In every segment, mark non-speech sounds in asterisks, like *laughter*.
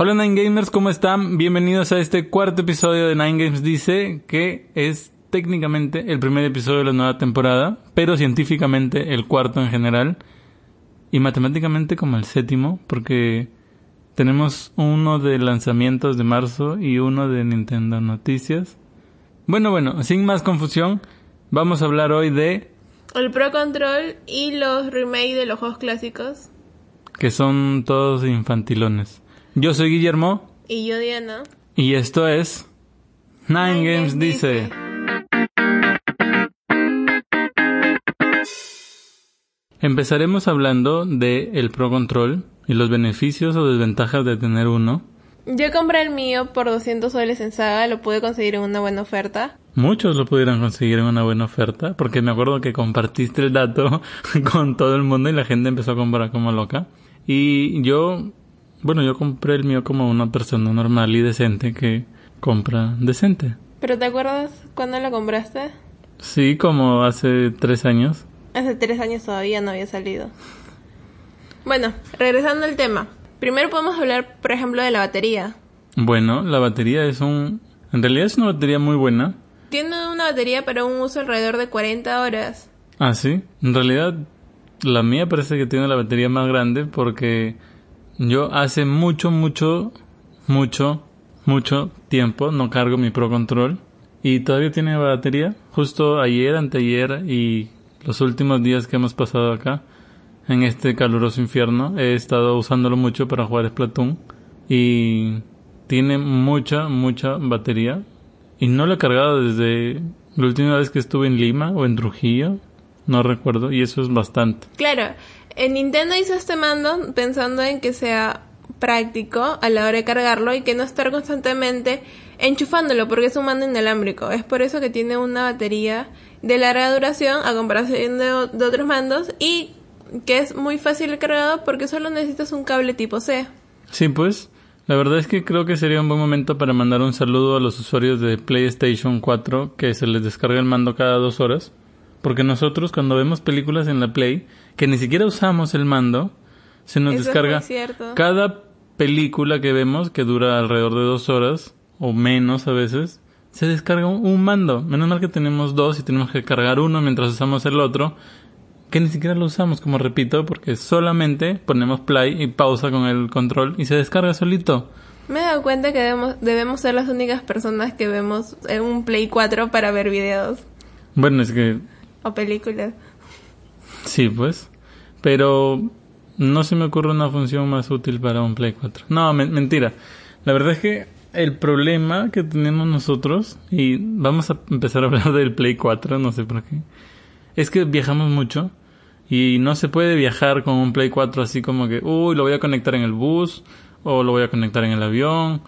Hola Nine Gamers, ¿cómo están? Bienvenidos a este cuarto episodio de Nine Games Dice, que es técnicamente el primer episodio de la nueva temporada, pero científicamente el cuarto en general, y matemáticamente como el séptimo, porque tenemos uno de lanzamientos de marzo y uno de Nintendo Noticias. Bueno, bueno, sin más confusión, vamos a hablar hoy de... El Pro Control y los remakes de los juegos clásicos. que son todos infantilones. Yo soy Guillermo Y yo, Diana. y esto es Nine, Nine Games Games dice. Dice. Empezaremos hablando de el Pro Control y los beneficios o desventajas de tener uno. Yo compré el mío por 200 soles en Saga, lo pude conseguir en una buena oferta. Muchos lo pudieran conseguir en una buena oferta, porque me acuerdo que compartiste el dato *laughs* con todo el mundo y la gente empezó a comprar como loca. Y yo, bueno, yo compré el mío como una persona normal y decente que compra decente. ¿Pero te acuerdas cuándo lo compraste? Sí, como hace tres años. Hace tres años todavía no había salido. Bueno, regresando al tema. Primero podemos hablar, por ejemplo, de la batería. Bueno, la batería es un... En realidad es una batería muy buena. Tiene una batería para un uso alrededor de 40 horas. Ah, sí. En realidad, la mía parece que tiene la batería más grande porque yo hace mucho, mucho, mucho, mucho tiempo no cargo mi Pro Control y todavía tiene batería. Justo ayer, anteayer y los últimos días que hemos pasado acá en este caluroso infierno he estado usándolo mucho para jugar Splatoon y tiene mucha, mucha batería y no lo he cargado desde la última vez que estuve en Lima o en Trujillo, no recuerdo, y eso es bastante. Claro, en Nintendo hizo este mando pensando en que sea práctico a la hora de cargarlo y que no estar constantemente enchufándolo porque es un mando inalámbrico. Es por eso que tiene una batería de larga duración a comparación de, de otros mandos y que es muy fácil de cargado porque solo necesitas un cable tipo C. Sí, pues, la verdad es que creo que sería un buen momento para mandar un saludo a los usuarios de PlayStation 4 que se les descarga el mando cada dos horas. Porque nosotros cuando vemos películas en la Play, que ni siquiera usamos el mando, se nos Eso descarga cada película que vemos, que dura alrededor de dos horas, o menos a veces, se descarga un, un mando. Menos mal que tenemos dos y tenemos que cargar uno mientras usamos el otro, que ni siquiera lo usamos, como repito, porque solamente ponemos play y pausa con el control y se descarga solito. Me he dado cuenta que debemos, debemos ser las únicas personas que vemos en un Play 4 para ver videos Bueno, es que o películas. Sí, pues. Pero no se me ocurre una función más útil para un Play 4. No, men- mentira. La verdad es que el problema que tenemos nosotros, y vamos a empezar a hablar del Play 4, no sé por qué, es que viajamos mucho y no se puede viajar con un Play 4 así como que, uy, lo voy a conectar en el bus, o lo voy a conectar en el avión,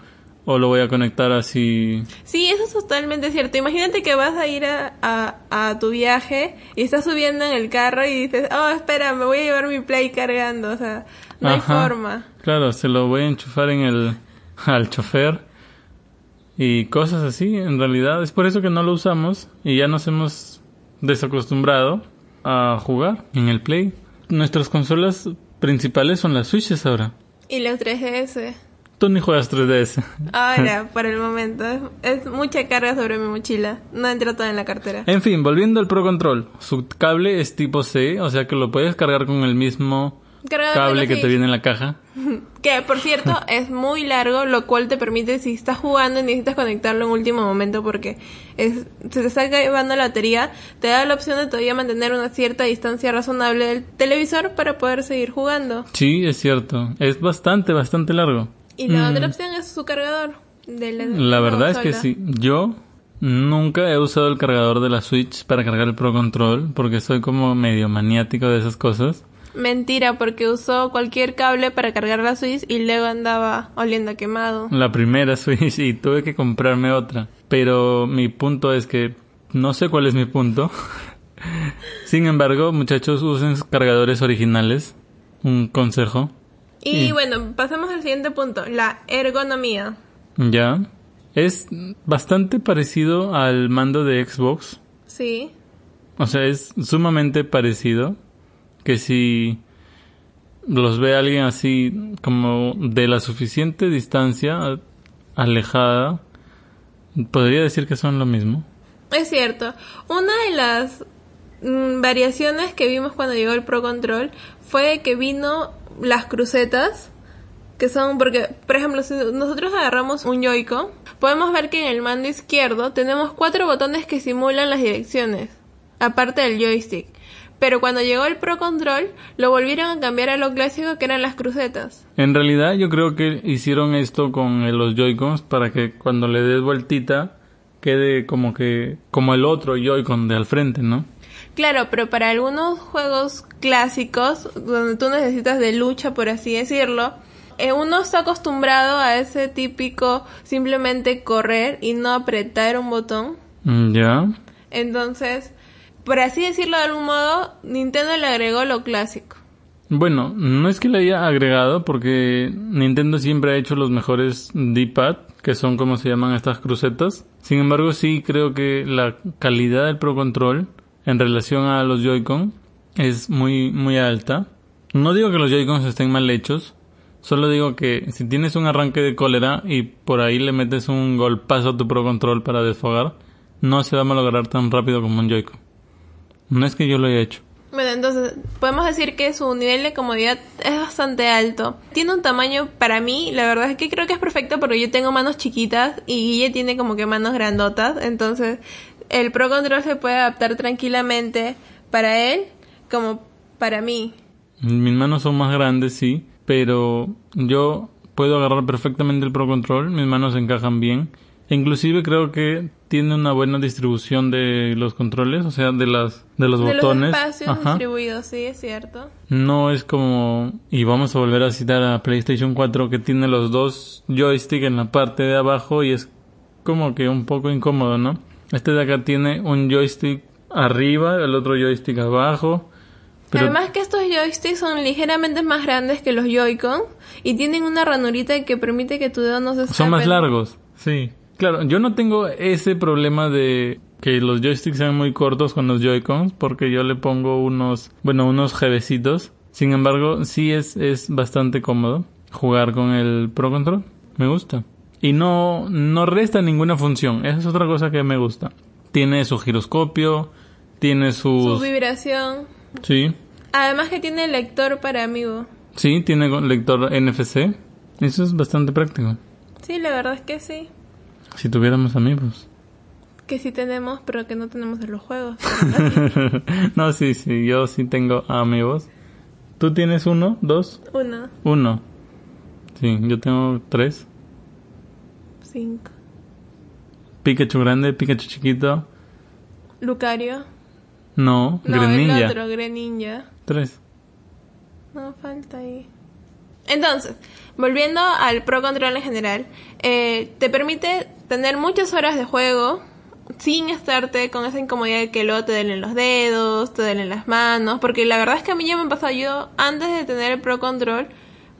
o lo voy a conectar así. Sí, eso es totalmente cierto. Imagínate que vas a ir a, a, a tu viaje y estás subiendo en el carro y dices, oh, espera, me voy a llevar mi play cargando. O sea, no hay forma. Claro, se lo voy a enchufar en el *laughs* al chofer y cosas así. En realidad es por eso que no lo usamos y ya nos hemos desacostumbrado a jugar en el Play. Nuestras consolas principales son las Switches ahora. Y los 3DS. Tú ni juegas 3DS. Ahora, *laughs* por el momento. Es, mucha carga sobre mi mochila. No entra todo en la cartera. En fin, volviendo al Pro Control. Su cable es tipo C, o sea que lo puedes cargar con el mismo Cargador cable que te viene en la caja. *laughs* Que, por cierto, *laughs* es muy largo, lo cual te permite, si estás jugando y necesitas conectarlo en último momento porque es, se te está acabando la batería, te da la opción de todavía mantener una cierta distancia razonable del televisor para poder seguir jugando. Sí, es cierto. Es bastante, bastante largo. Y la Mm. otra opción es su cargador. De la, La verdad es que sí. Yo nunca he usado el cargador de la Switch para cargar el Pro Control porque soy como medio maniático de esas cosas. Mentira, porque usó cualquier cable para cargar la Switch y luego andaba oliendo a quemado. La primera *laughs* Switch y tuve que comprarme otra. Pero mi punto es que no sé cuál es mi punto. *laughs* Sin embargo, muchachos, usen cargadores originales. Un consejo. Y Sí. bueno, pasamos al siguiente punto, la ergonomía. Ya. Es bastante parecido al mando de Xbox. Sí. O sea, es sumamente parecido. Que si los ve alguien así como de la suficiente distancia, alejada, podría decir que son lo mismo. Es cierto. Una de las mm, variaciones que vimos cuando llegó el Pro Control fue que vino las crucetas, que son porque, por ejemplo, si nosotros agarramos un Joy-Con, podemos ver que en el mando izquierdo tenemos cuatro botones que simulan las direcciones, aparte del joystick. Pero cuando llegó el Pro Control, lo volvieron a cambiar a lo clásico que eran las crucetas. En realidad yo creo que hicieron esto con los Joy-Cons para que cuando le des vueltita quede como que como el otro Joy-Con de al frente, ¿no? Claro, pero para algunos juegos clásicos donde tú necesitas de lucha, por así decirlo, eh, uno está acostumbrado a ese típico simplemente correr y no apretar un botón. Mm, ya. Entonces, por así decirlo de algún modo, Nintendo le agregó lo clásico. Bueno, no es que le haya agregado porque Nintendo siempre ha hecho los mejores D-pad, que son como se llaman estas crucetas. Sin embargo, sí creo que la calidad del Pro Control en relación a los Joy-Con es muy muy alta. No digo que los Joy-Cons estén mal hechos, solo digo que si tienes un arranque de cólera y por ahí le metes un golpazo a tu Pro Control para desfogar, no se va a malograr tan rápido como un Joy-Con. No es que yo lo haya hecho. Bueno, entonces podemos decir que su nivel de comodidad es bastante alto. Tiene un tamaño para mí, la verdad es que creo que es perfecto porque yo tengo manos chiquitas y Guille tiene como que manos grandotas, entonces el Pro Control se puede adaptar tranquilamente para él como para mí. Mis manos son más grandes, sí, pero yo puedo agarrar perfectamente el Pro Control, mis manos encajan bien Inclusive creo que tiene una buena distribución de los controles, o sea, de las de los botones. Los espacios distribuidos, sí, es cierto. No es como y vamos a volver a citar a PlayStation 4 que tiene los dos joysticks en la parte de abajo y es como que un poco incómodo, ¿no? Este de acá tiene un joystick arriba, el otro joystick abajo. Pero... Además que estos joysticks son ligeramente más grandes que los Joy-Con y tienen una ranurita que permite que tu dedo no se escape. Son más largos, sí. Claro, yo no tengo ese problema de que los joysticks sean muy cortos con los Joy-Cons porque yo le pongo unos, bueno, unos jevecitos. Sin embargo, sí es, es bastante cómodo jugar con el Pro Control. Me gusta. Y no, no resta ninguna función. Esa es otra cosa que me gusta. Tiene su giroscopio, tiene su... Su vibración. Sí. Además que tiene lector para amigo. Sí, tiene lector NFC. Eso es bastante práctico. Sí, la verdad es que sí. Si tuviéramos amigos. Que sí tenemos, pero que no tenemos en los juegos. *laughs* no, sí, sí, yo sí tengo amigos. ¿Tú tienes uno? ¿Dos? Uno. Uno. Sí, yo tengo tres. Cinco. Pikachu grande, Pikachu chiquito. Lucario. No, no Greninja. El otro, Greninja. Tres. No, falta ahí. Entonces, volviendo al Pro Control en general, eh, te permite tener muchas horas de juego sin estarte con esa incomodidad de que luego te den los dedos, te den las manos, porque la verdad es que a mí ya me ha pasado yo, antes de tener el Pro Control,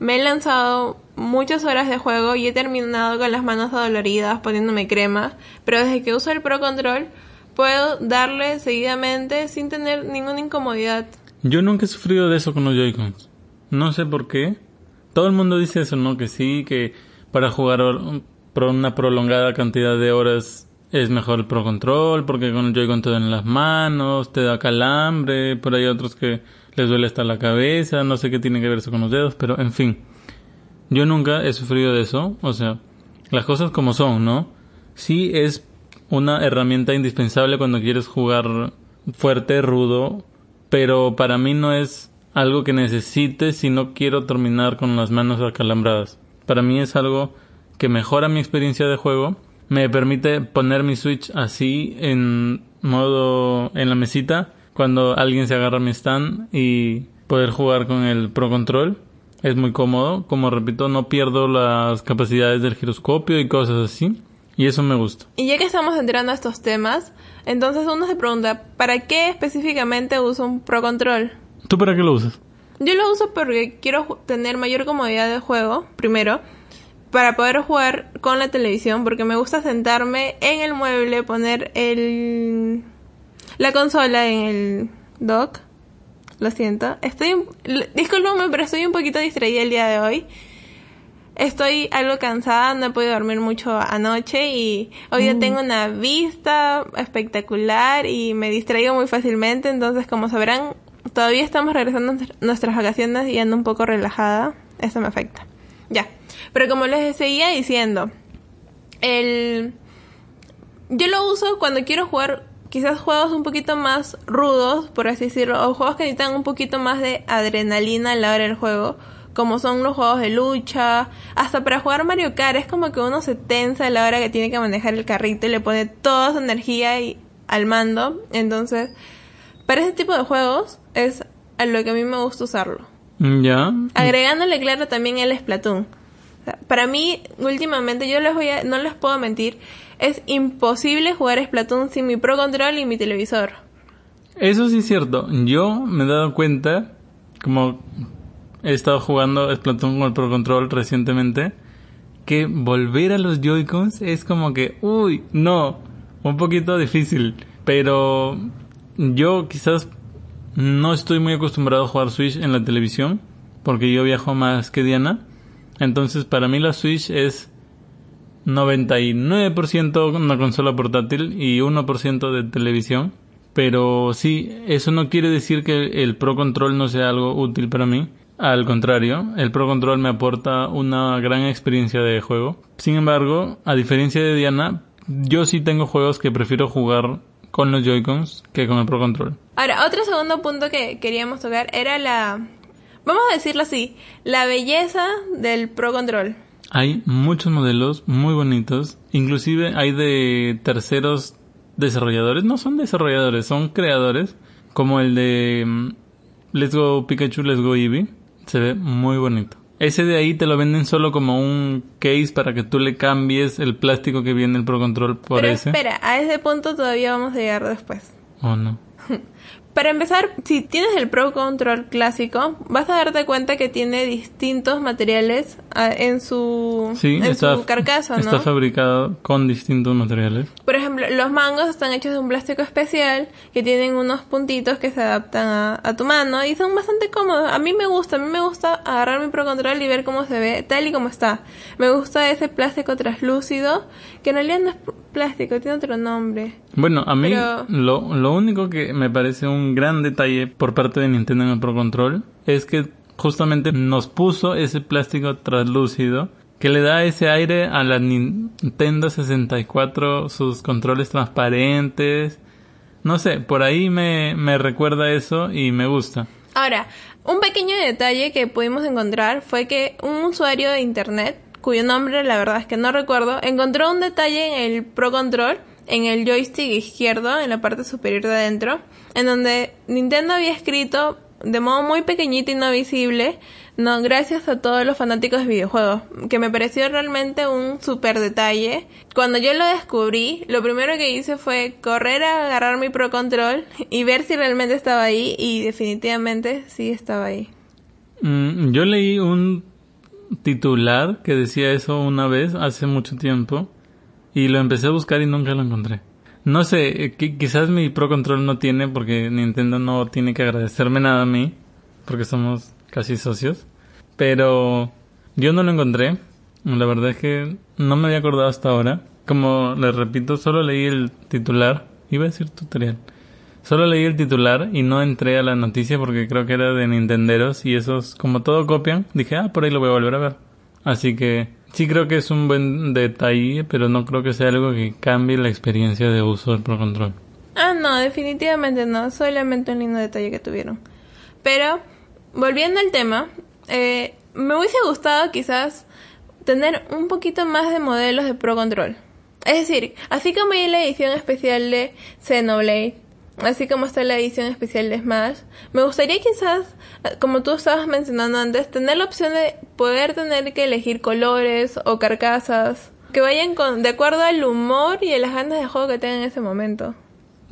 me he lanzado muchas horas de juego y he terminado con las manos adoloridas poniéndome crema, pero desde que uso el Pro Control puedo darle seguidamente sin tener ninguna incomodidad. Yo nunca he sufrido de eso con los Joy-Cons. No sé por qué, todo el mundo dice eso, ¿no? Que sí, que para jugar por una prolongada cantidad de horas es mejor el Pro Control, porque con el Joy-Con te en las manos, te da calambre, por ahí otros que les duele hasta la cabeza, no sé qué tiene que ver eso con los dedos, pero en fin. Yo nunca he sufrido de eso, o sea, las cosas como son, ¿no? Sí es una herramienta indispensable cuando quieres jugar fuerte, rudo, pero para mí no es algo que necesite si no quiero terminar con las manos acalambradas. Para mí es algo que mejora mi experiencia de juego, me permite poner mi Switch así en modo en la mesita cuando alguien se agarra mi stand y poder jugar con el Pro Control. Es muy cómodo, como repito, no pierdo las capacidades del giroscopio y cosas así. Y eso me gusta. Y ya que estamos entrando a estos temas, entonces uno se pregunta, ¿para qué específicamente uso un Pro Control? ¿Tú para qué lo usas? Yo lo uso porque quiero tener mayor comodidad de juego, primero, para poder jugar con la televisión, porque me gusta sentarme en el mueble, poner el la consola en el dock Lo siento. Estoy, discúlpame, pero estoy un poquito distraída el día de hoy. Estoy algo cansada, no he podido dormir mucho anoche y hoy día tengo una vista espectacular y me distraigo muy fácilmente, entonces como sabrán, todavía estamos regresando a nuestras vacaciones y ando un poco relajada. Eso me afecta. Ya. Pero como les seguía diciendo, el yo lo uso cuando quiero jugar quizás juegos un poquito más rudos, por así decirlo, o juegos que necesitan un poquito más de adrenalina a la hora del juego, como son los juegos de lucha, hasta para jugar Mario Kart es como que uno se tensa a la hora que tiene que manejar el carrito y le pone toda su energía y, al mando, entonces para ese tipo de juegos es a lo que a mí me gusta usarlo. Ya. Agregándole claro también el Splatoon. para mí últimamente yo les voy a no les puedo mentir, es imposible jugar Splatoon sin mi Pro Control y mi televisor. Eso sí es cierto. Yo me he dado cuenta, como he estado jugando Splatoon con el Pro Control recientemente, que volver a los Joy-Cons es como que, uy, no, un poquito difícil. Pero yo quizás no estoy muy acostumbrado a jugar Switch en la televisión, porque yo viajo más que Diana. Entonces para mí la Switch es 99% una consola portátil y 1% de televisión. Pero sí, eso no quiere decir que el Pro Control no sea algo útil para mí. Al contrario, el Pro Control me aporta una gran experiencia de juego. Sin embargo, a diferencia de Diana, yo sí tengo juegos que prefiero jugar con los Joy-Cons que con el Pro Control. Ahora, otro segundo punto que queríamos tocar era la, vamos a decirlo así, la belleza del Pro Control. Hay muchos modelos muy bonitos, inclusive hay de terceros desarrolladores, no son desarrolladores, son creadores, como el de mm, Let's Go Pikachu, Let's Go Eevee, se ve muy bonito. Ese de ahí te lo venden solo como un case para que tú le cambies el plástico que viene el Pro Control por Pero ese. espera, a ese punto todavía vamos a llegar después. ¿O no? Para empezar, si tienes el Pro Control clásico, vas a darte cuenta que tiene distintos materiales ah, en su, Sí, en está, su carcasa, ¿no? está fabricado con distintos materiales. Por ejemplo, los mangos están hechos de un plástico especial que tienen unos puntitos que se adaptan a, a tu mano y son bastante cómodos. A mí me gusta, a mí me gusta agarrar mi Pro Control y ver cómo se ve tal y como está. Me gusta ese plástico translúcido que en realidad no es plástico, tiene otro nombre. Bueno, a mí Pero- lo, lo único que me parece un gran detalle por parte de Nintendo en el Pro Control es que justamente nos puso ese plástico translúcido que le da ese aire a la Nintendo 64, sus controles transparentes. No sé, por ahí me, me recuerda eso y me gusta. Ahora, un pequeño detalle que pudimos encontrar fue que un usuario de internet, cuyo nombre la verdad es que no recuerdo, encontró un detalle en el Pro Control, en el joystick izquierdo, en la parte superior de adentro, en donde Nintendo había escrito de modo muy pequeñito y no visible, no, gracias a todos los fanáticos de videojuegos, que me pareció realmente un super detalle. Cuando yo lo descubrí, lo primero que hice fue correr a agarrar mi Pro Control y ver si realmente estaba ahí y definitivamente sí estaba ahí. Mm, yo leí un titular que decía eso una vez hace mucho tiempo y lo empecé a buscar y nunca lo encontré. No sé, eh, qui- quizás mi Pro Control no tiene porque Nintendo no tiene que agradecerme nada a mí porque somos casi socios, pero yo no lo encontré. La verdad es que no me había acordado hasta ahora. Como les repito, solo leí el titular. Iba a decir tutorial. Solo leí el titular y no entré a la noticia porque creo que era de Nintenderos y esos, como todo copian, dije, ah, por ahí lo voy a volver a ver. Así que sí creo que es un buen detalle, pero no creo que sea algo que cambie la experiencia de uso del Pro Control. Ah, no, definitivamente no, solamente un lindo detalle que tuvieron. Pero, volviendo al tema, eh, me hubiese gustado quizás tener un poquito más de modelos de Pro Control. Es decir, así como hay la edición especial de Xenoblade, así como está la edición especial de Smash, me gustaría quizás, como tú estabas mencionando antes, tener la opción de poder tener que elegir colores o carcasas que vayan con, de acuerdo al humor y a las ganas de juego que tengan en ese momento.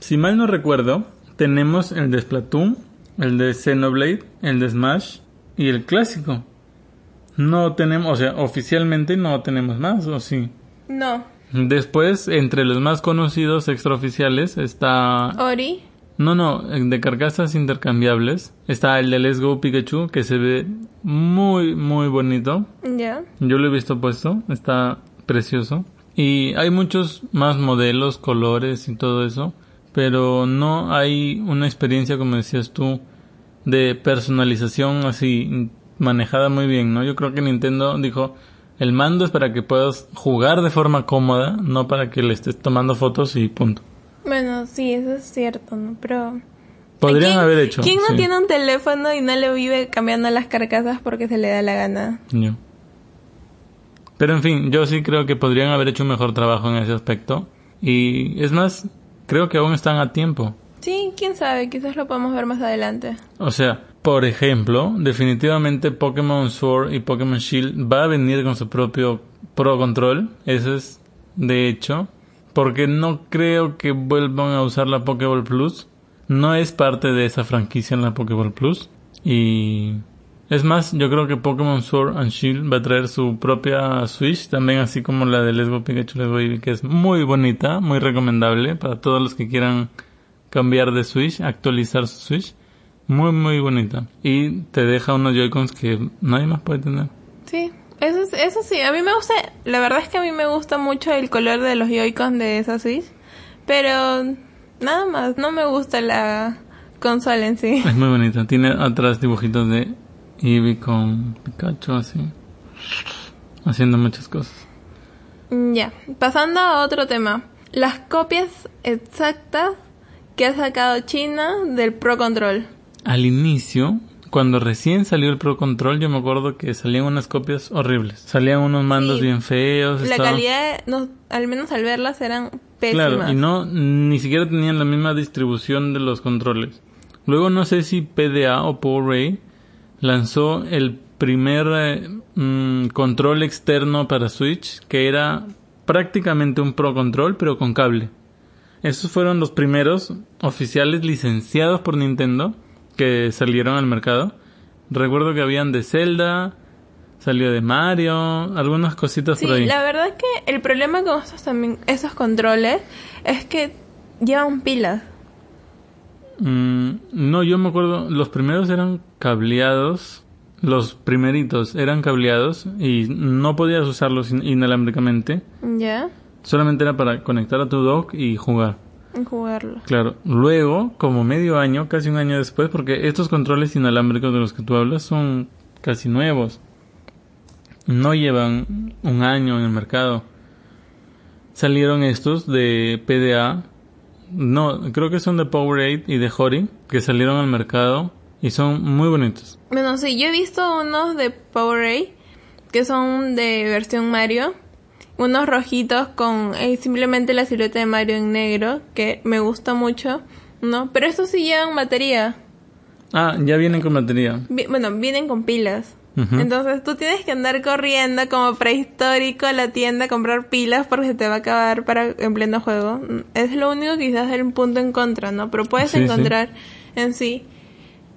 Si mal no recuerdo, tenemos el de Splatoon, el de Xenoblade, el de Smash y el clásico. No tenemos, o sea, oficialmente no tenemos más, ¿o sí? No, Después, entre los más conocidos extraoficiales está Ori, No, no, de carcasas intercambiables. Está el de Let's Go Pikachu, que se ve muy, muy bonito. Ya. Yo lo he visto puesto, está precioso. Y hay muchos más modelos, colores y todo eso, pero no hay una experiencia, como decías tú, de personalización así manejada muy bien, ¿no? Yo creo que Nintendo dijo, el mando es para que puedas jugar de forma cómoda, no para que le estés tomando fotos y punto. Bueno, sí, eso es cierto, ¿no? Pero... Podrían ¿Quién- haber hecho. ¿Quién no sí. tiene un teléfono y no le vive cambiando las carcasas porque se le da la gana? Yo. Pero en fin, yo sí creo que podrían haber hecho un mejor trabajo en ese aspecto. Y es más, creo que aún están a tiempo. Sí, quién sabe, quizás lo podemos ver más adelante. O sea, por ejemplo, definitivamente Pokémon Sword y Pokémon Shield va a venir con su propio Pro Control. Eso es de hecho. Porque no creo que vuelvan a usar la Pokéball Plus. No es parte de esa franquicia en la Pokéball Plus. Y es más, yo creo que Pokémon Sword and Shield va a traer su propia Switch, también así como la de Let's Go Pikachu Let's que es muy bonita, muy recomendable para todos los que quieran cambiar de Switch, actualizar su Switch. Muy, muy bonita. Y te deja unos Joy-Cons que nadie más puede tener. Sí, eso, es- eso sí, a mí me gusta, la verdad es que a mí me gusta mucho el color de los Joy-Con de esa Switch, pero nada más, no me gusta la consola en sí. Es muy bonita. Tiene atrás dibujitos de Eevee con Pikachu así. Haciendo muchas cosas. Ya, pasando a otro tema. Las copias exactas que ha sacado China del Pro Control. Al inicio, cuando recién salió el Pro Control, yo me acuerdo que salían unas copias horribles. Salían unos mandos Sí. bien feos. La calidad, no, al menos al verlas, eran pésimas. Claro, y no, ni siquiera tenían la misma distribución de los controles. Luego no sé si PDA o PowerRay lanzó el primer eh, mm, control externo para Switch, que era prácticamente un Pro Control, pero con cable. Esos fueron los primeros oficiales licenciados por Nintendo que salieron al mercado. Recuerdo que habían de Zelda, salió de Mario, algunas cositas Sí, por ahí. la verdad es que el problema con estos también, esos controles es que llevan pilas. Mm, no, yo me acuerdo, los primeros eran cableados, los primeritos eran cableados y no podías usarlos in- inalámbricamente, ¿Ya? solamente era para conectar a tu dock y jugar. En jugarlo. Claro, luego, como medio año, casi un año después, porque estos controles inalámbricos de los que tú hablas son casi nuevos, no llevan un año en el mercado. Salieron estos de PDA, no, creo que son de Powerade y de Hori, que salieron al mercado y son muy bonitos. Bueno, sí, yo he visto unos de Powerade que son de versión Mario. Unos rojitos con eh, simplemente la silueta de Mario en negro, que me gusta mucho, ¿no? Pero estos sí llevan batería. Ah, ya vienen con batería. Vi- bueno, vienen con pilas. Entonces tú tienes que andar corriendo como prehistórico a la tienda a comprar pilas porque se te va a acabar para en pleno juego. Es lo único que quizás es un punto en contra, ¿no? Pero puedes Sí, sí. encontrar en sí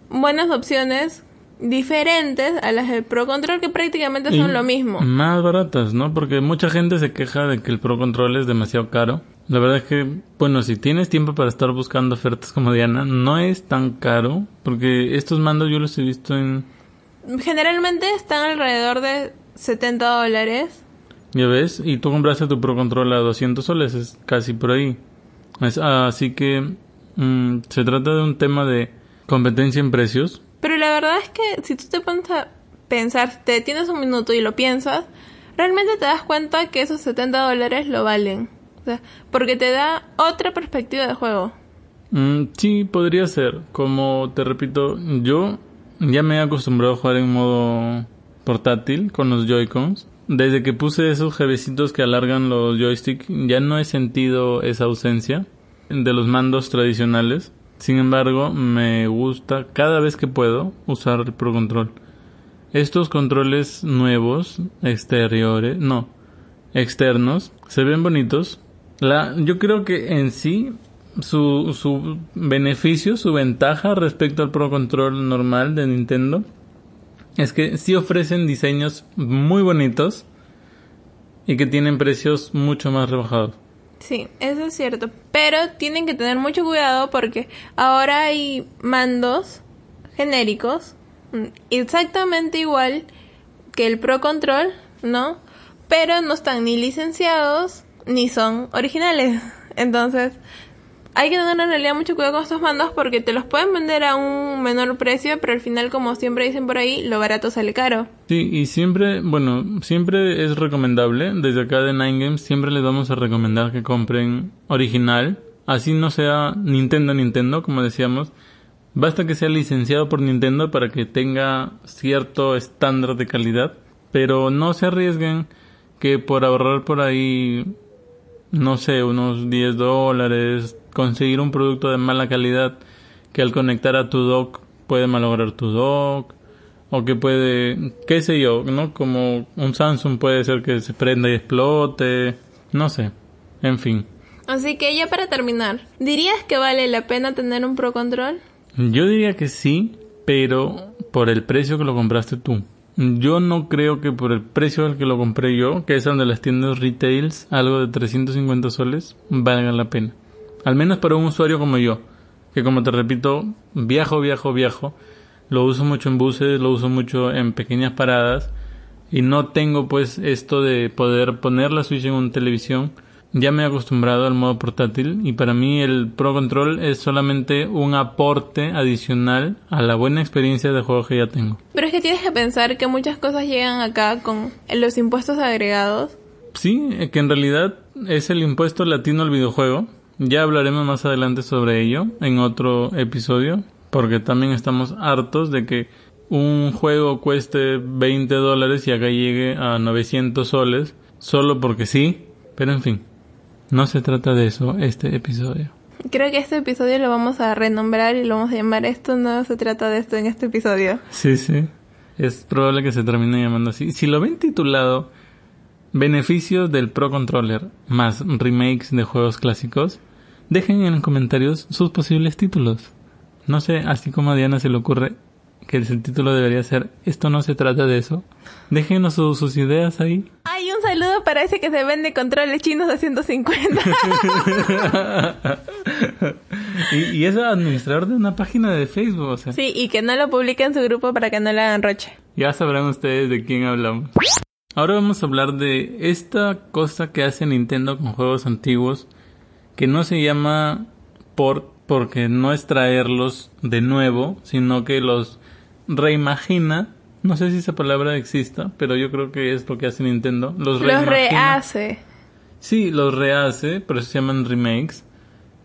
buenas opciones diferentes a las del Pro Control que prácticamente son Y lo mismo. Más baratas, ¿no? Porque mucha gente se queja de que el Pro Control es demasiado caro. La verdad es que, bueno, si tienes tiempo para estar buscando ofertas como Diana, no es tan caro. Porque estos mandos yo los he visto en... Generalmente están alrededor de 70 dólares. Ya ves, y tú compraste tu Pro Control a 200 soles, es casi por ahí. Es- así que mm, se trata de un tema de competencia en precios. Pero la verdad es que si tú te pones a pensar, te tienes un minuto y lo piensas, realmente te das cuenta que esos 70 dólares lo valen. O sea, porque te da otra perspectiva de juego. Mm, sí, podría ser. Como te repito, yo ya me he acostumbrado a jugar en modo portátil con los Joy-Cons. Desde que puse esos jevecitos que alargan los joysticks, ya no he sentido esa ausencia de los mandos tradicionales. Sin embargo, me gusta cada vez que puedo usar el Pro Control. Estos controles nuevos, exteriores, no, externos, se ven bonitos. La, yo creo que en sí su, su beneficio, su ventaja respecto al Pro Control normal de Nintendo es que sí ofrecen diseños muy bonitos y que tienen precios mucho más rebajados. Sí, eso es cierto. Pero tienen que tener mucho cuidado porque ahora hay mandos genéricos mm, exactamente igual que el Pro Control, ¿no? Pero no están ni licenciados ni son originales. *laughs* Entonces, hay que tener en realidad mucho cuidado con estos mandos porque te los pueden vender a un menor precio, pero al final, como siempre dicen por ahí, lo barato sale caro. Sí, y siempre, bueno, siempre es recomendable, desde acá de Nine Games, siempre les vamos a recomendar que compren original, así no sea Nintendo Nintendo, como decíamos, basta que sea licenciado por Nintendo para que tenga cierto estándar de calidad, pero no se arriesguen que por ahorrar por ahí, no sé, unos 10 dólares, conseguir un producto de mala calidad que al conectar a tu dock puede malograr tu dock o que puede, qué sé yo, ¿no? Como un Samsung puede ser que se prenda y explote, no sé, en fin. Así que ya para terminar, ¿dirías que vale la pena tener un Pro Control? Yo diría que sí, pero por el precio que lo compraste tú. Yo no creo que por el precio al que lo compré yo, que es donde las tiendas retails, algo de 350 soles, valga la pena. Al menos para un usuario como yo, que como te repito, viajo, viajo, viajo. Lo uso mucho en buses, lo uso mucho en pequeñas paradas y no tengo pues esto de poder poner la Switch en una televisión. Ya me he acostumbrado al modo portátil y para mí el Pro Control es solamente un aporte adicional a la buena experiencia de juego que ya tengo. Pero es que tienes que pensar que muchas cosas llegan acá con los impuestos agregados. Sí, que en realidad es el impuesto latino al videojuego ya hablaremos más adelante sobre ello en otro episodio, porque también estamos hartos de que un juego cueste 20 dólares y acá llegue a 900 soles, solo porque sí, pero en fin, no se trata de eso este episodio. Creo que este episodio lo vamos a renombrar y lo vamos a llamar esto, no se trata de esto en este episodio. Sí, sí, es probable que se termine llamando así. Si lo ven titulado Beneficios del Pro Controller más remakes de juegos clásicos, Dejen en los comentarios sus posibles títulos. No sé, así como a Diana se le ocurre que el título debería ser Esto no se trata de eso. Déjenos sus ideas ahí. Hay un saludo para ese que se vende controles chinos a 150. *laughs* y, y es administrador de una página de Facebook, o sea. Sí, y que no lo publique en su grupo para que no le hagan roche. Ya sabrán ustedes de quién hablamos. Ahora vamos a hablar de esta cosa que hace Nintendo con juegos antiguos que no se llama port porque no es traerlos de nuevo, sino que los reimagina. No sé si esa palabra exista, pero yo creo que es lo que hace Nintendo. Los, los rehace. Sí, los rehace, pero se llaman remakes.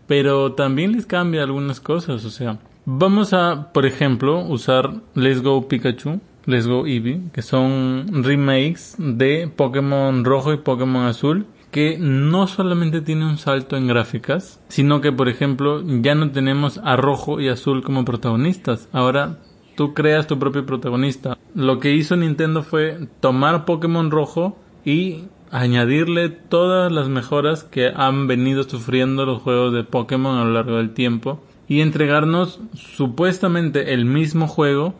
Pero también les cambia algunas cosas, o sea, vamos a, por ejemplo, usar Let's Go Pikachu, Let's Go Eevee, que son remakes de Pokémon Rojo y Pokémon Azul que no solamente tiene un salto en gráficas, sino que por ejemplo ya no tenemos a rojo y azul como protagonistas. Ahora tú creas tu propio protagonista. Lo que hizo Nintendo fue tomar Pokémon rojo y añadirle todas las mejoras que han venido sufriendo los juegos de Pokémon a lo largo del tiempo y entregarnos supuestamente el mismo juego,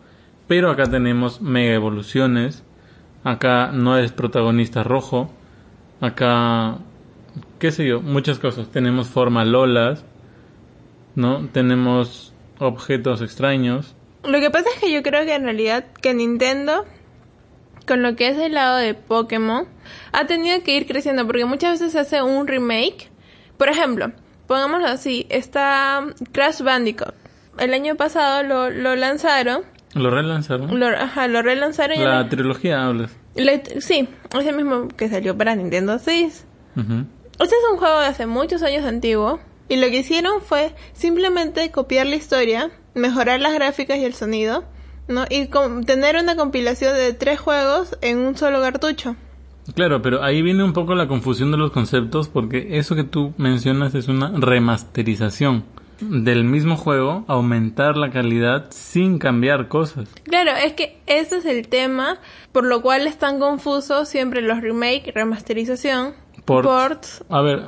pero acá tenemos mega evoluciones. Acá no es protagonista rojo, Acá, qué sé yo, muchas cosas. Tenemos forma lolas, ¿no? Tenemos objetos extraños. Lo que pasa es que yo creo que en realidad que Nintendo, con lo que es el lado de Pokémon, ha tenido que ir creciendo porque muchas veces hace un remake. Por ejemplo, pongámoslo así, está Crash Bandicoot. El año pasado lo, lo lanzaron. ¿Lo relanzaron? Lo, ajá, lo relanzaron. La trilogía hablas sí, es el mismo que salió para Nintendo 6. Este es un juego de hace muchos años antiguo. Y lo que hicieron fue simplemente copiar la historia, mejorar las gráficas y el sonido, ¿no? Y tener una compilación de tres juegos en un solo cartucho. Claro, pero ahí viene un poco la confusión de los conceptos porque eso que tú mencionas es una remasterización del mismo juego aumentar la calidad sin cambiar cosas. Claro, es que ese es el tema por lo cual es tan confuso siempre los remake, remasterización, ports. A ver,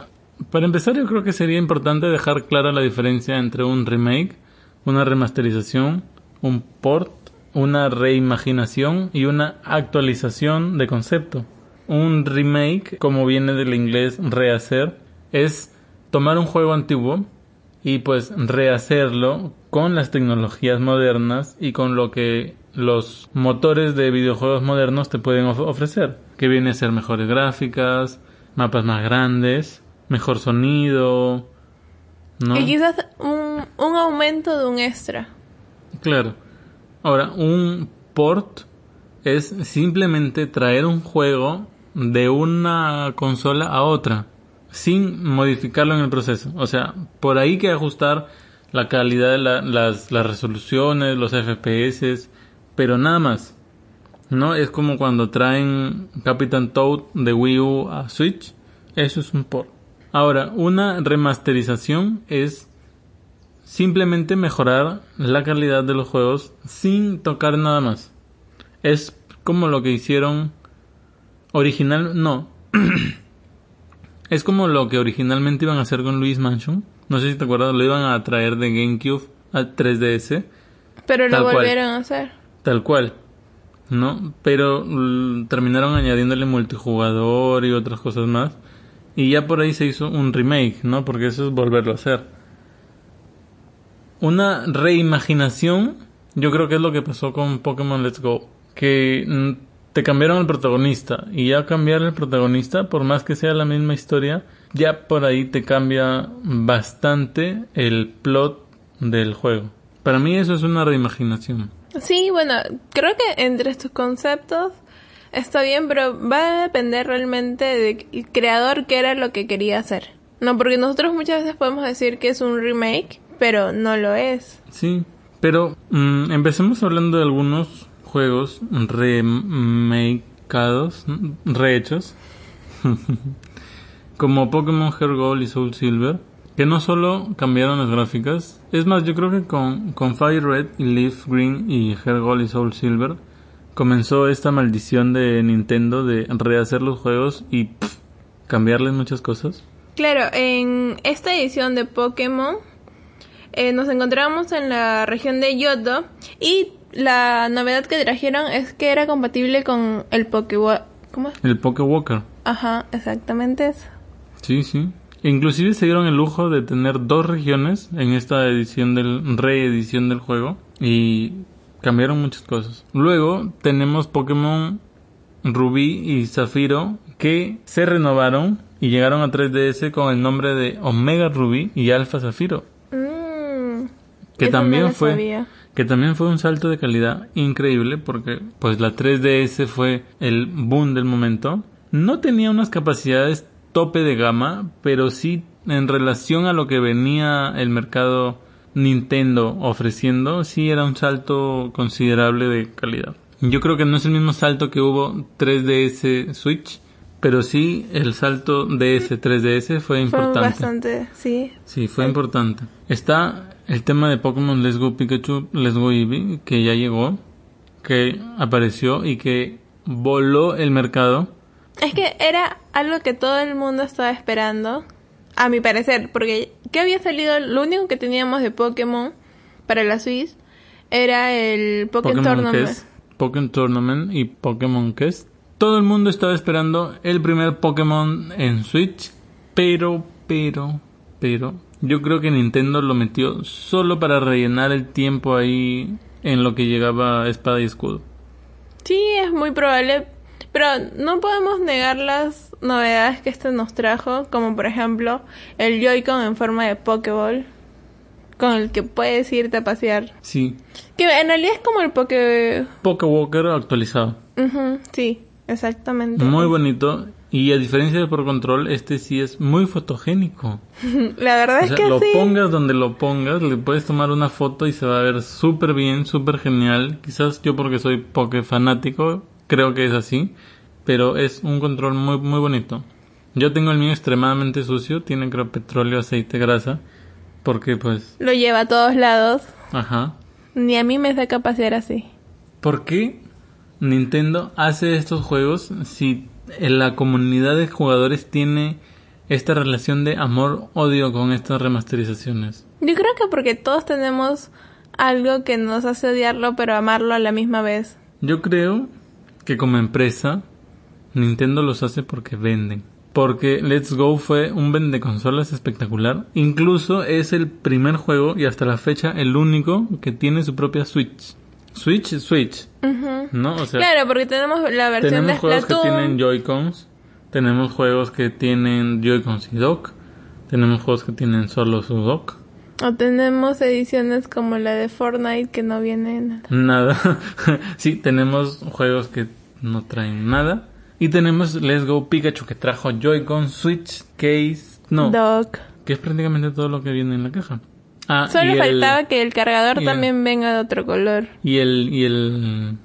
para empezar yo creo que sería importante dejar clara la diferencia entre un remake, una remasterización, un port, una reimaginación y una actualización de concepto. Un remake, como viene del inglés rehacer, es tomar un juego antiguo y pues rehacerlo con las tecnologías modernas y con lo que los motores de videojuegos modernos te pueden of- ofrecer, que viene a ser mejores gráficas, mapas más grandes, mejor sonido, ¿no? Y quizás un, un aumento de un extra. Claro. Ahora, un port es simplemente traer un juego de una consola a otra sin modificarlo en el proceso. O sea, por ahí que ajustar la calidad de la- las, las resoluciones, los FPS, pero nada más. ¿No? Es como cuando traen Captain Toad de Wii U a Switch. Eso es un port. Ahora, una remasterización es simplemente mejorar la calidad de los juegos sin tocar nada más. Es como lo que hicieron original, no. *clears throat* es como lo que originalmente iban a hacer con Luis Mansion. No sé si te acuerdas, lo iban a traer de GameCube a 3DS, Pero lo cual. volvieron a hacer. tal cual. ¿No? Pero terminaron añadiéndole multijugador y otras cosas más. Y ya por ahí se hizo un remake, ¿no? Porque eso es volverlo a hacer. Una reimaginación, yo creo que es lo que pasó con Pokémon Let's Go. Que mm, te cambiaron el protagonista. Y ya cambiar el protagonista, por más que sea la misma historia, ya por ahí te cambia bastante el plot del juego. Para mí eso es una reimaginación. Sí, bueno, creo que entre estos conceptos está bien, pero va a depender realmente del creador qué era lo que quería hacer. No, porque nosotros muchas veces podemos decir que es un remake, pero no lo es. Sí, pero mm, empecemos hablando de algunos juegos remakeados, rehechos, *laughs* como Pokémon Heart Gold y Soul Silver, que no solo cambiaron las gráficas, es más, yo creo que con, con Fire Red y Leaf Green y Heart Gold y Soul Silver comenzó esta maldición de Nintendo de rehacer los juegos y pff, cambiarles muchas cosas. Claro, en esta edición de Pokémon eh, nos encontramos en la región de Yoto y la novedad que trajeron es que era compatible con el Pokéball. ¿Cómo? es? El Pokewalker. Ajá, exactamente eso. Sí, sí. Inclusive se dieron el lujo de tener dos regiones en esta edición del reedición del juego y cambiaron muchas cosas. Luego tenemos Pokémon Rubí y Zafiro que se renovaron y llegaron a 3DS con el nombre de Omega Rubí y Alpha Zafiro, Mm, que no también lo fue sabía. Que también fue un salto de calidad increíble porque pues la 3DS fue el boom del momento. No tenía unas capacidades tope de gama, pero sí en relación a lo que venía el mercado Nintendo ofreciendo, sí era un salto considerable de calidad. Yo creo que no es el mismo salto que hubo 3DS Switch, pero sí el salto DS 3DS fue Fue importante. bastante, sí. Sí, fue importante. Está el tema de Pokémon Let's Go Pikachu, Let's Go Eevee, que ya llegó, que apareció y que voló el mercado. Es que era algo que todo el mundo estaba esperando, a mi parecer, porque ¿qué había salido? Lo único que teníamos de Pokémon para la Switch era el Pokémon, Tournament. Quest, Pokémon Tournament y Pokémon Quest. Todo el mundo estaba esperando el primer Pokémon en Switch, pero, pero, pero, yo creo que Nintendo lo metió solo para rellenar el tiempo ahí en lo que llegaba Espada y Escudo. Sí, es muy probable, pero no podemos negar las novedades que este nos trajo, como por ejemplo el Joy-Con en forma de Pokéball, con el que puedes irte a pasear. Sí, Que en realidad es como el Poké... Pokewalker actualizado. Ujú, sí, exactamente. Muy bonito. Y a diferencia de Pro Control, este sí es muy fotogénico. *laughs* La verdad O es sea, que lo sí. pongas donde lo pongas, le puedes tomar una foto y se va a ver súper bien, súper genial. Quizás yo porque soy poke fanático, creo que es así. Pero es un control muy, muy bonito. Yo tengo el mío extremadamente sucio, tiene creo petróleo, aceite, grasa. Porque pues, Lo lleva a todos lados. ajá. Ni a mí me saca pasear así. ¿Por qué Nintendo hace estos juegos si la comunidad de jugadores tiene esta relación de amor-odio con estas remasterizaciones? Yo creo que porque todos tenemos algo que nos hace odiarlo, pero amarlo a la misma vez. Yo creo que como empresa Nintendo los hace porque venden. porque Let's Go fue un vende consolas espectacular. Incluso es el primer juego y hasta la fecha el único que tiene su propia Switch. Switch, Switch. ¿No? O sea, Claro, porque tenemos la versión tenemos de juegos que tienen Joy-Cons, tenemos juegos que tienen Joy-Cons y dock, tenemos juegos que tienen solo su dock. O tenemos ediciones como la de Fortnite que no vienen. Nada. *laughs* sí, tenemos juegos que no traen nada. Y tenemos Let's Go Pikachu que trajo Joy-Con, Switch, Case, no, Doc. que es prácticamente todo lo que viene en la caja. Ah, Solo el- faltaba que el cargador el- también venga de otro color. Y el, y el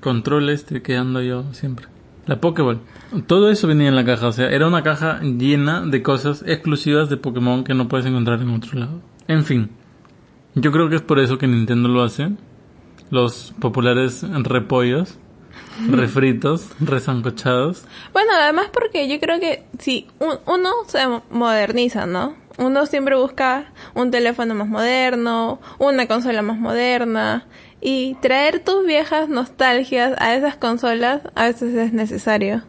control este que ando yo siempre. La Pokéball. Todo eso venía en la caja. O sea, era una caja llena de cosas exclusivas de Pokémon que no puedes encontrar en otro lado. En fin. Yo creo que es por eso que Nintendo lo hace. Los populares repollos, *laughs* refritos, resancochados. Bueno, además porque yo creo que si un- uno se moderniza, ¿no? Uno siempre busca un teléfono más moderno, una consola más moderna y traer tus viejas nostalgias a esas consolas a veces es necesario.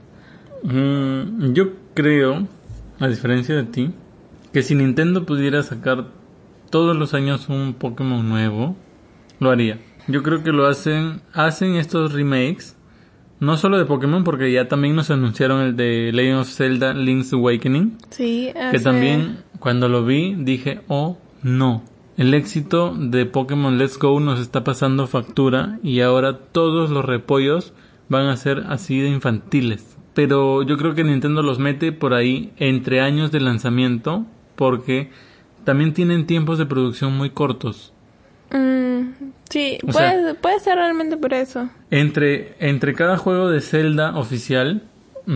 Mm, yo creo, a diferencia de ti, que si Nintendo pudiera sacar todos los años un Pokémon nuevo, lo haría. Yo creo que lo hacen, hacen estos remakes, no solo de Pokémon, porque ya también nos anunciaron el de Legend of Zelda Link's Awakening, Sí, que hace- también cuando lo vi dije, oh no, el éxito de Pokémon Let's Go nos está pasando factura y ahora todos los repollos van a ser así de infantiles. Pero yo creo que Nintendo los mete por ahí entre años de lanzamiento porque también tienen tiempos de producción muy cortos. Mm, sí, O puede, sea- puede ser realmente por eso. Entre, entre cada juego de Zelda oficial,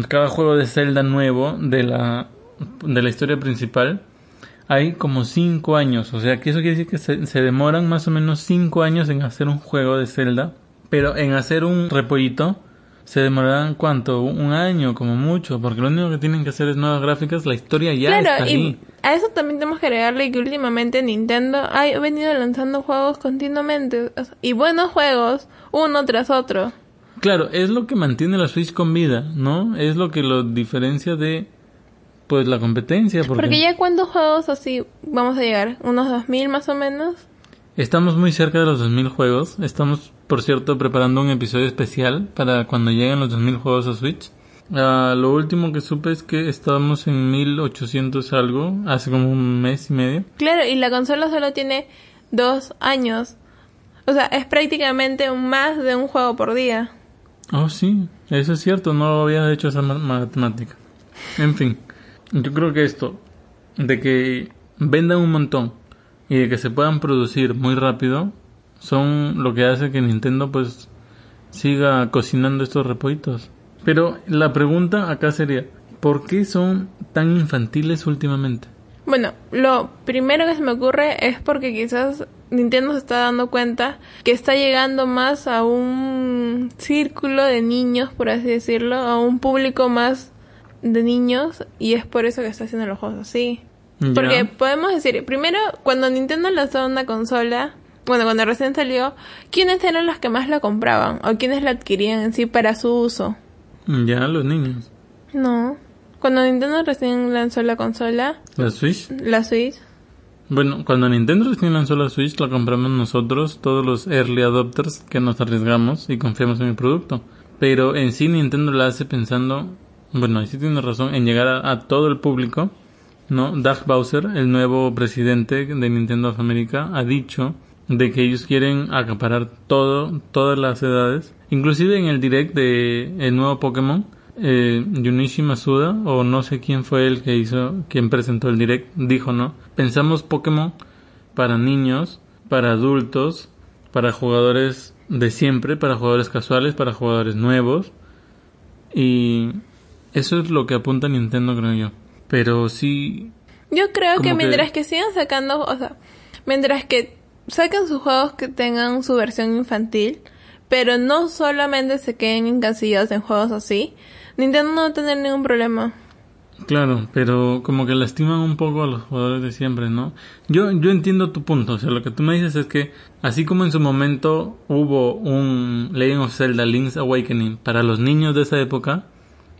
cada juego de Zelda nuevo de la, de la historia principal, hay como 5 años. O sea que eso quiere decir que se, se demoran más o menos 5 años en hacer un juego de Zelda. Pero en hacer un repollito se demorarán cuánto? Un año como mucho. Porque lo único que tienen que hacer es nuevas gráficas. La historia ya está y ahí. a eso también tenemos que agregarle que últimamente Nintendo ha venido lanzando juegos continuamente y buenos juegos uno tras otro. Claro, es lo que mantiene la Switch con vida, ¿no? Es lo que lo diferencia de pues la competencia. Porque, Porque ya cuántos juegos así vamos a llegar, unos 2000 más o menos. estamos muy cerca de los 2000 juegos. Estamos, por cierto, preparando un episodio especial para cuando lleguen los 2000 juegos a Switch. Ah, lo último que supe es que estábamos en 1800 algo, hace como un mes y medio. Claro, y la consola solo tiene dos años. O sea, es prácticamente más de un juego por día. Oh, sí, eso es cierto, no había hecho esa ma- matemática. En fin, yo creo que esto, de que vendan un montón y de que se puedan producir muy rápido, son lo que hace que Nintendo pues siga cocinando estos repollitos. Pero la pregunta acá sería, ¿por qué son tan infantiles últimamente? Bueno, lo primero que se me ocurre es porque quizás Nintendo se está dando cuenta que está llegando más a un círculo de niños, por así decirlo, a un público más de niños y es por eso que está haciendo los juegos así. Porque podemos decir, primero, cuando Nintendo lanzó una consola, bueno, cuando recién salió, ¿quiénes eran los que más la compraban? ¿O quiénes la adquirían en sí para su uso? Ya, los niños. No. Cuando Nintendo recién lanzó la consola, La Switch. la Switch, Bueno, cuando Nintendo recién lanzó la Switch, la compramos nosotros, todos los early adopters que nos arriesgamos y confiamos en el producto. Pero en sí Nintendo la hace pensando, bueno, ahí sí tiene razón, en llegar a, todo el público, ¿no? Doug Bowser, el nuevo presidente de Nintendo of America, ha dicho de que ellos quieren acaparar todo, todas las edades. Inclusive en el direct de el nuevo Pokémon, eh, Junichi Masuda, o no sé quién fue el que hizo, quien presentó el direct, dijo, ¿no? Pensamos Pokémon para niños, para adultos, para jugadores de siempre, para jugadores casuales, para jugadores nuevos. Y eso es lo que apunta Nintendo, creo yo. Pero sí, Yo creo que mientras que sigan sacando, o sea, mientras que saquen sus juegos que tengan su versión infantil, pero no solamente se queden encasillados en juegos así, Nintendo no va a tener ningún problema. Claro, pero como que lastiman un poco a los jugadores de siempre, ¿no? Yo, yo entiendo tu punto, o sea, lo que tú me dices es que así como en su momento hubo un Legend of Zelda Link's Awakening para los niños de esa época,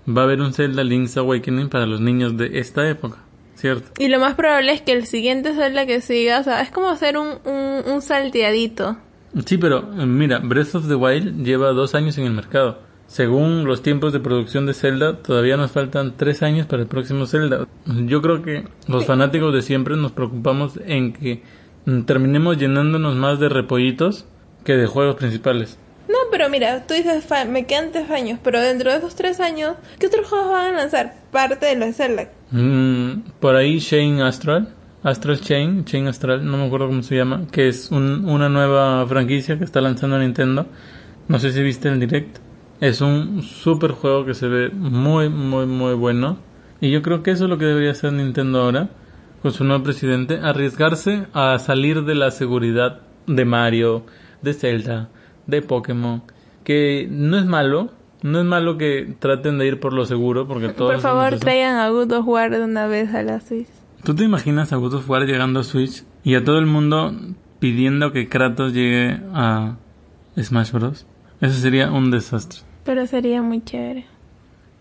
va a haber un Zelda Link's Awakening para los niños de esta época, ¿cierto? Y lo más probable es que el siguiente Zelda que siga, o sea, es como hacer un, un, un salteadito. Sí, pero eh, mira, Breath of the Wild lleva dos años en el mercado. Según los tiempos de producción de Zelda, todavía nos faltan tres años para el próximo Zelda. Yo creo que los fanáticos de siempre nos preocupamos en que mm, terminemos llenándonos más de repollitos que de juegos principales. No, pero mira, tú dices, me quedan tres años, pero dentro de esos tres años, ¿qué otros juegos van a lanzar? Parte de los Zelda. Mm, por ahí Shane Astral, Astral Chain, Chain Astral, no me acuerdo cómo se llama, que es un- una nueva franquicia que está lanzando Nintendo. No sé si viste el direct. Es un super juego que se ve muy, muy, muy bueno. Y yo creo que eso es lo que debería hacer Nintendo ahora, con su nuevo presidente, arriesgarse a salir de la seguridad de Mario, de Zelda, de Pokémon, que no es malo, no es malo que traten de ir por lo seguro, porque todos Por favor, traigan a God of War de una vez a la Switch. ¿Tú te imaginas a God of War llegando a Switch y a todo el mundo pidiendo que Kratos llegue a Smash Bros? Eso sería un desastre. Pero sería muy chévere.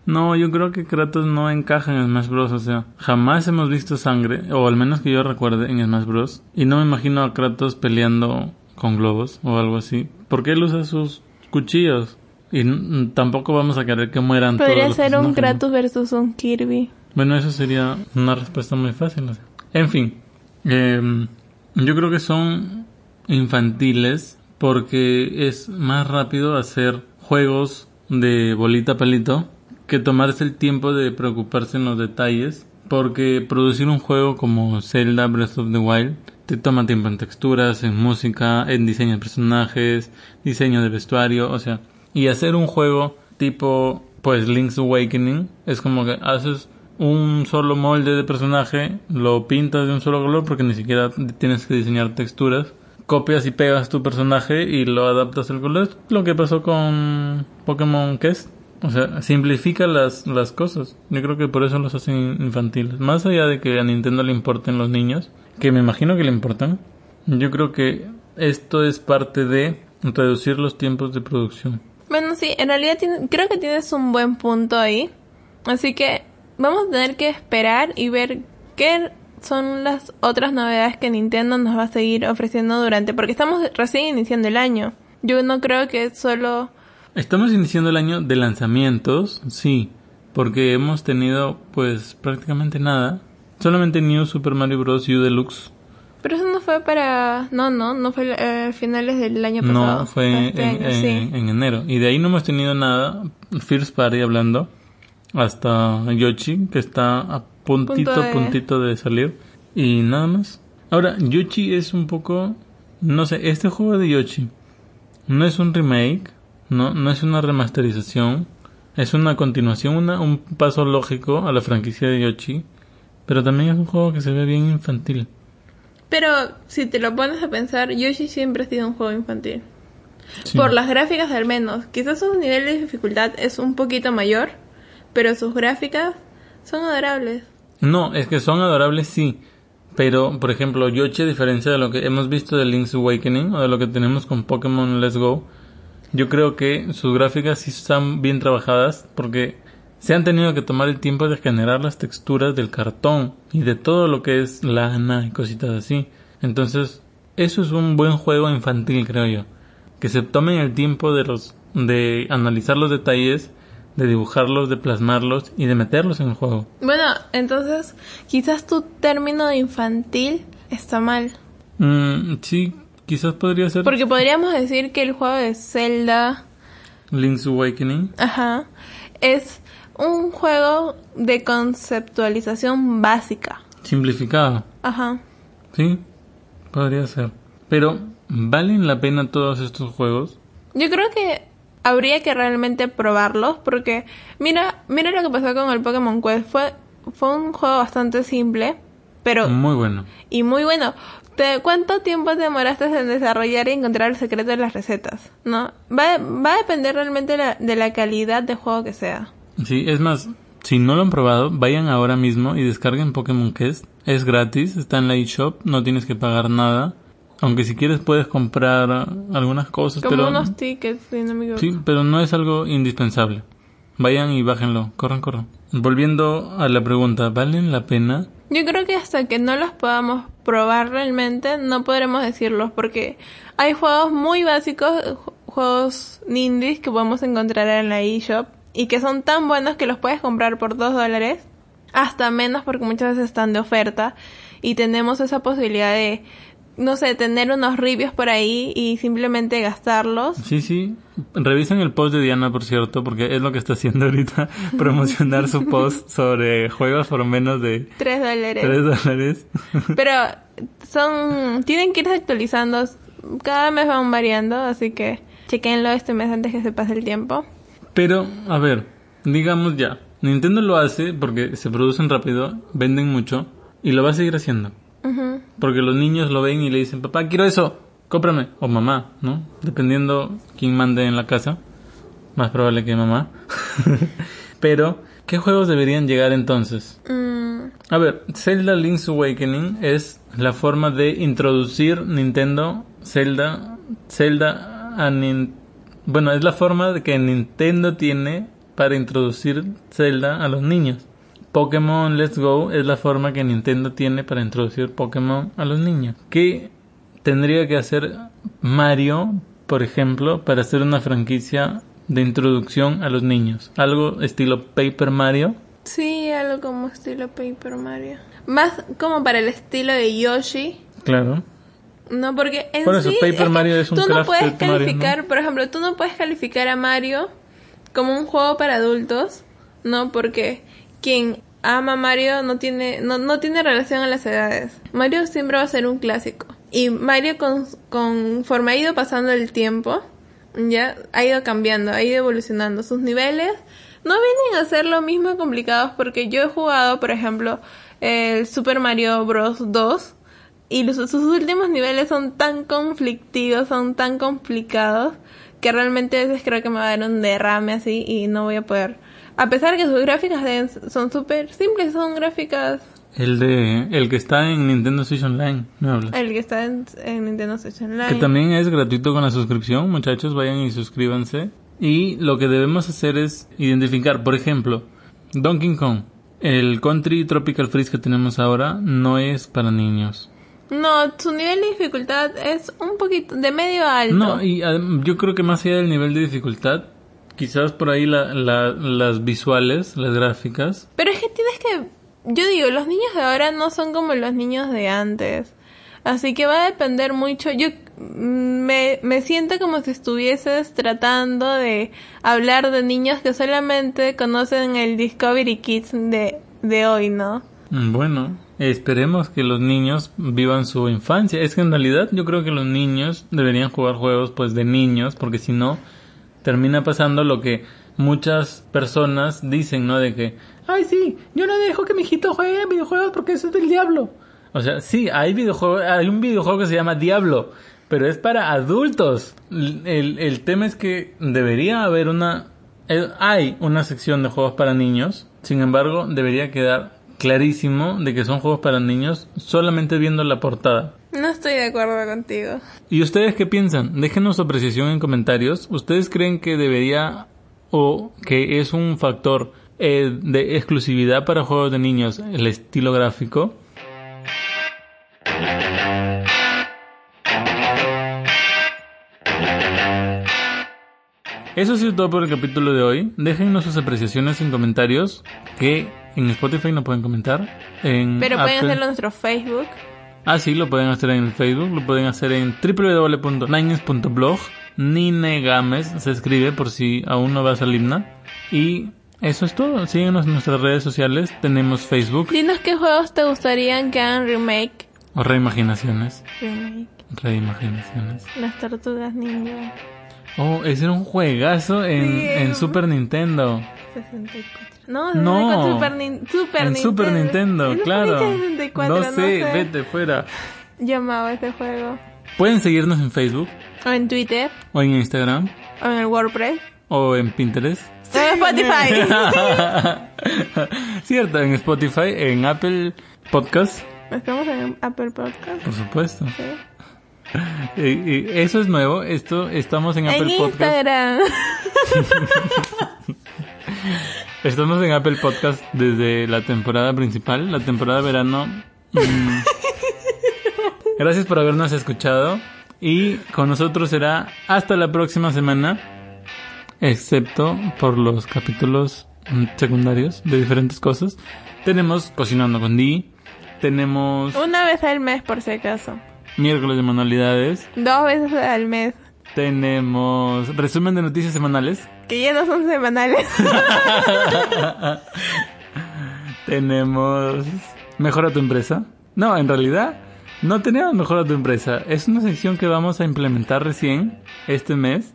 No, yo creo que Kratos no encaja en Smash Bros. O sea, jamás hemos visto sangre, o al menos que yo recuerde, en Smash Bros. Y no me imagino a Kratos peleando con globos o algo así. Porque él usa sus cuchillos. Y tampoco vamos a querer que mueran todos Podría los ser un. Kratos versus un Kirby. Bueno, eso sería una respuesta muy fácil. En fin, eh, yo creo que son infantiles porque es más rápido hacer juegos de bolita palito que tomarse el tiempo de preocuparse en los detalles. Porque producir un juego como Zelda Breath of the Wild te toma tiempo en texturas, en música, en diseño de personajes, diseño de vestuario, o sea, y hacer un juego tipo pues Link's Awakening es como que haces un solo molde de personaje, lo pintas de un solo color porque ni siquiera tienes que diseñar texturas, copias y pegas tu personaje y lo adaptas al color. Es lo que pasó con Pokémon Quest. O sea, simplifica las, las cosas. Yo creo que por eso los hacen infantiles. Más allá de que a Nintendo le importen los niños, que me imagino que le importan, yo creo que esto es parte de reducir los tiempos de producción. Bueno, sí, en realidad tiene- creo que tienes un buen punto ahí. Así que vamos a tener que esperar y ver qué son las otras novedades que Nintendo nos va a seguir ofreciendo durante, porque estamos recién iniciando el año. Yo no creo que solo... Estamos iniciando el año de lanzamientos, sí, porque hemos tenido pues prácticamente nada. Solamente New Super Mario Bros. U Deluxe. Pero eso no fue para... No, no, no fue eh, finales del año pasado. No, fue este en, año, en- sí. en enero. Y de ahí no hemos tenido nada, First Party hablando, hasta Yoshi, que está a puntito, Punto de- puntito de salir. Y nada más. Ahora, Yoshi es un poco... No sé, este juego de Yoshi no es un remake, no, no es una remasterización, es una continuación, una, un paso lógico a la franquicia de Yoshi, pero también es un juego que se ve bien infantil. Pero si te lo pones a pensar, Yoshi siempre ha sido un juego infantil. Sí. Por las gráficas al menos. Quizás su nivel de dificultad es un poquito mayor, pero sus gráficas son adorables. No, es que son adorables, sí. Pero, por ejemplo, Yoshi, a diferencia de lo que hemos visto de Link's Awakening o de lo que tenemos con Pokémon Let's Go, yo creo que sus gráficas sí están bien trabajadas porque se han tenido que tomar el tiempo de generar las texturas del cartón y de todo lo que es lana y cositas así. Entonces, eso es un buen juego infantil, creo yo. Que se tomen el tiempo de los de analizar los detalles, de dibujarlos, de plasmarlos y de meterlos en el juego. Bueno, entonces quizás tu término de infantil está mal. Mm, sí, quizás podría ser Porque podríamos decir que el juego de Zelda, Link's Awakening. ajá, es un juego de conceptualización básica. Simplificado. Ajá. Sí, podría ser. Pero, ¿valen la pena todos estos juegos? Yo creo que habría que realmente probarlos porque mira, mira lo que pasó con el Pokémon Quest. Fue, fue un juego bastante simple, pero Muy bueno. y muy bueno. Te- ¿Cuánto tiempo te demoraste en desarrollar y encontrar el secreto de las recetas? ¿No? Va, va a depender realmente la, de la calidad de juego que sea. Sí, es más, si no lo han probado, vayan ahora mismo y descarguen Pokémon Quest. Es gratis, está en la eShop, no tienes que pagar nada. Aunque si quieres puedes comprar algunas cosas, Como pero unos tickets, si no me sí, pero no es algo indispensable. Vayan y bájenlo. Corran, corran. Volviendo a la pregunta, ¿valen la pena? Yo creo que hasta que no los podamos probar realmente, no podremos decirlos, porque hay juegos muy básicos, ju- juegos indies que podemos encontrar en la eShop y que son tan buenos que los puedes comprar por dos dólares, hasta menos porque muchas veces están de oferta y tenemos esa posibilidad de, no sé, tener unos reviews por ahí y simplemente gastarlos. Sí, sí. Revisen el post de Diana, por cierto, porque es lo que está haciendo ahorita, *laughs* promocionar su post sobre juegos por menos de Tres dólares. 3 dólares. Pero *laughs* son, tienen que irse actualizando, cada mes van variando, así que chequenlo este mes antes que se pase el tiempo. Pero, a ver, digamos ya, Nintendo lo hace porque se producen rápido, venden mucho y lo va a seguir haciendo. Porque los niños lo ven y le dicen, papá, quiero eso, cómprame. O mamá, ¿no? Dependiendo quién mande en la casa. Más probable que mamá. *laughs* Pero, ¿qué juegos deberían llegar entonces? Mm, A ver, Zelda Link's Awakening es la forma de introducir Nintendo Zelda Zelda a Nin- bueno, es la forma de que Nintendo tiene para introducir Zelda a los niños. Pokémon Let's Go es la forma que Nintendo tiene para introducir Pokémon a los niños. ¿Qué tendría que hacer Mario, por ejemplo, para hacer una franquicia de introducción a los niños? Algo estilo Paper Mario. sí, algo como estilo Paper Mario. Más como para el estilo de Yoshi. Claro. No, porque en Por eso, sí, Paper Mario es un tú no puedes Mario, ¿no? calificar, por ejemplo, tú no puedes calificar a Mario como un juego para adultos, ¿no? Porque quien ama a Mario no tiene, no, no tiene relación a las edades. Mario siempre va a ser un clásico. Y Mario con, conforme ha ido pasando el tiempo, ya ha ido cambiando, ha ido evolucionando. Sus niveles no vienen a ser lo mismo complicados porque yo he jugado, por ejemplo, el Super Mario Bros. 2 y los- sus últimos niveles son tan conflictivos, son tan complicados, que realmente a veces creo que me va a dar un derrame así y no voy a poder. A pesar que sus gráficas deben- son súper simples, son gráficas. El de el que está en Nintendo Switch Online, me habla. El que está en, en Nintendo Switch Online. Que también es gratuito con la suscripción, muchachos, vayan y suscríbanse. Y lo que debemos hacer es identificar, por ejemplo, Donkey Kong. El Country Tropical Freeze que tenemos ahora no es para niños. No, su nivel de dificultad es un poquito de medio a alto. No, y adem- yo creo que más allá del nivel de dificultad, quizás por ahí la- la- las visuales, las gráficas, Pero es que tienes que... Yo digo, los niños de ahora no son como los niños de antes. Así que va a depender mucho. Yo mm, me, me siento como si estuvieses tratando de hablar de niños que solamente conocen el Discovery Kids de, de hoy, ¿no? Mm, Bueno, esperemos que los niños vivan su infancia. Es que en realidad yo creo que los niños deberían jugar juegos pues de niños, porque si no termina pasando lo que muchas personas dicen, ¿no? De que, ay sí, yo no dejo que mi hijito juegue videojuegos porque eso es del diablo. O sea, sí, hay videojuegos, hay un videojuego que se llama Diablo, pero es para adultos. El, el tema es que debería haber una eh, hay una sección de juegos para niños, sin embargo, debería quedar clarísimo de que son juegos para niños solamente viendo la portada. No estoy de acuerdo contigo. ¿Y ustedes qué piensan? Déjenos su apreciación en comentarios. ¿Ustedes creen que debería o que es un factor eh, de exclusividad para juegos de niños el estilo gráfico? Eso ha sido todo por el capítulo de hoy. Déjennos sus apreciaciones en comentarios que en Spotify no pueden comentar. En Pero pueden Apple- hacerlo en nuestro Facebook. Ah, sí, lo pueden hacer en el Facebook, lo pueden hacer en www.nines.blog. Nine Gámez se escribe por si aún no vas al himna. Y eso es todo. Síguenos en nuestras redes sociales. Tenemos Facebook Dinos qué juegos te gustarían que hagan remake. o Reimaginaciones. Remake. Reimaginaciones. Las tortugas ninja. Oh, ese era un juegazo en, Sí. en Super Nintendo. 64. No, No. 64, Super, Nin- Super en Nintendo. Super Nintendo, ¿No claro. fue 64? no sé, sé. vete fuera. Llamaba este juego. Pueden seguirnos en Facebook O en Twitter. o en Instagram O en el WordPress. o en Pinterest. O en Spotify. *laughs* Cierto, en Spotify, en Apple Podcast, Estamos en Apple Podcast. por supuesto. Sí. *laughs* Y- y eso es nuevo, esto estamos en En Apple Podcast. Instagram. *laughs* Estamos en Apple Podcast desde la temporada principal, la temporada de verano. Mm. Gracias por habernos escuchado y con nosotros será hasta la próxima semana, excepto por los capítulos mm, secundarios de diferentes cosas. Tenemos Cocinando con Di, tenemos Una vez al mes, por si acaso. miércoles de manualidades, Dos veces al mes. Tenemos resumen de noticias semanales, Que ya no son semanales. *laughs* tenemos mejora tu empresa. No, en realidad no tenemos mejora tu empresa. Es una sección que vamos a implementar recién este mes.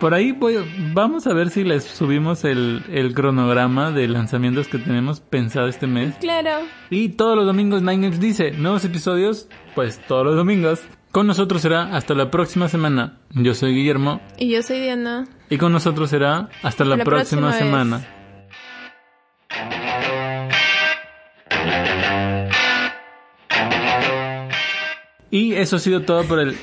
Por ahí voy, vamos a ver si les subimos el, el cronograma de lanzamientos que tenemos pensado este mes. claro. Y todos los domingos Nine Games dice, nuevos episodios, pues todos los domingos. Con nosotros será hasta la próxima semana. Yo soy Guillermo Y yo soy Diana. y con nosotros será hasta la, La próxima, semana. Y eso ha sido todo por el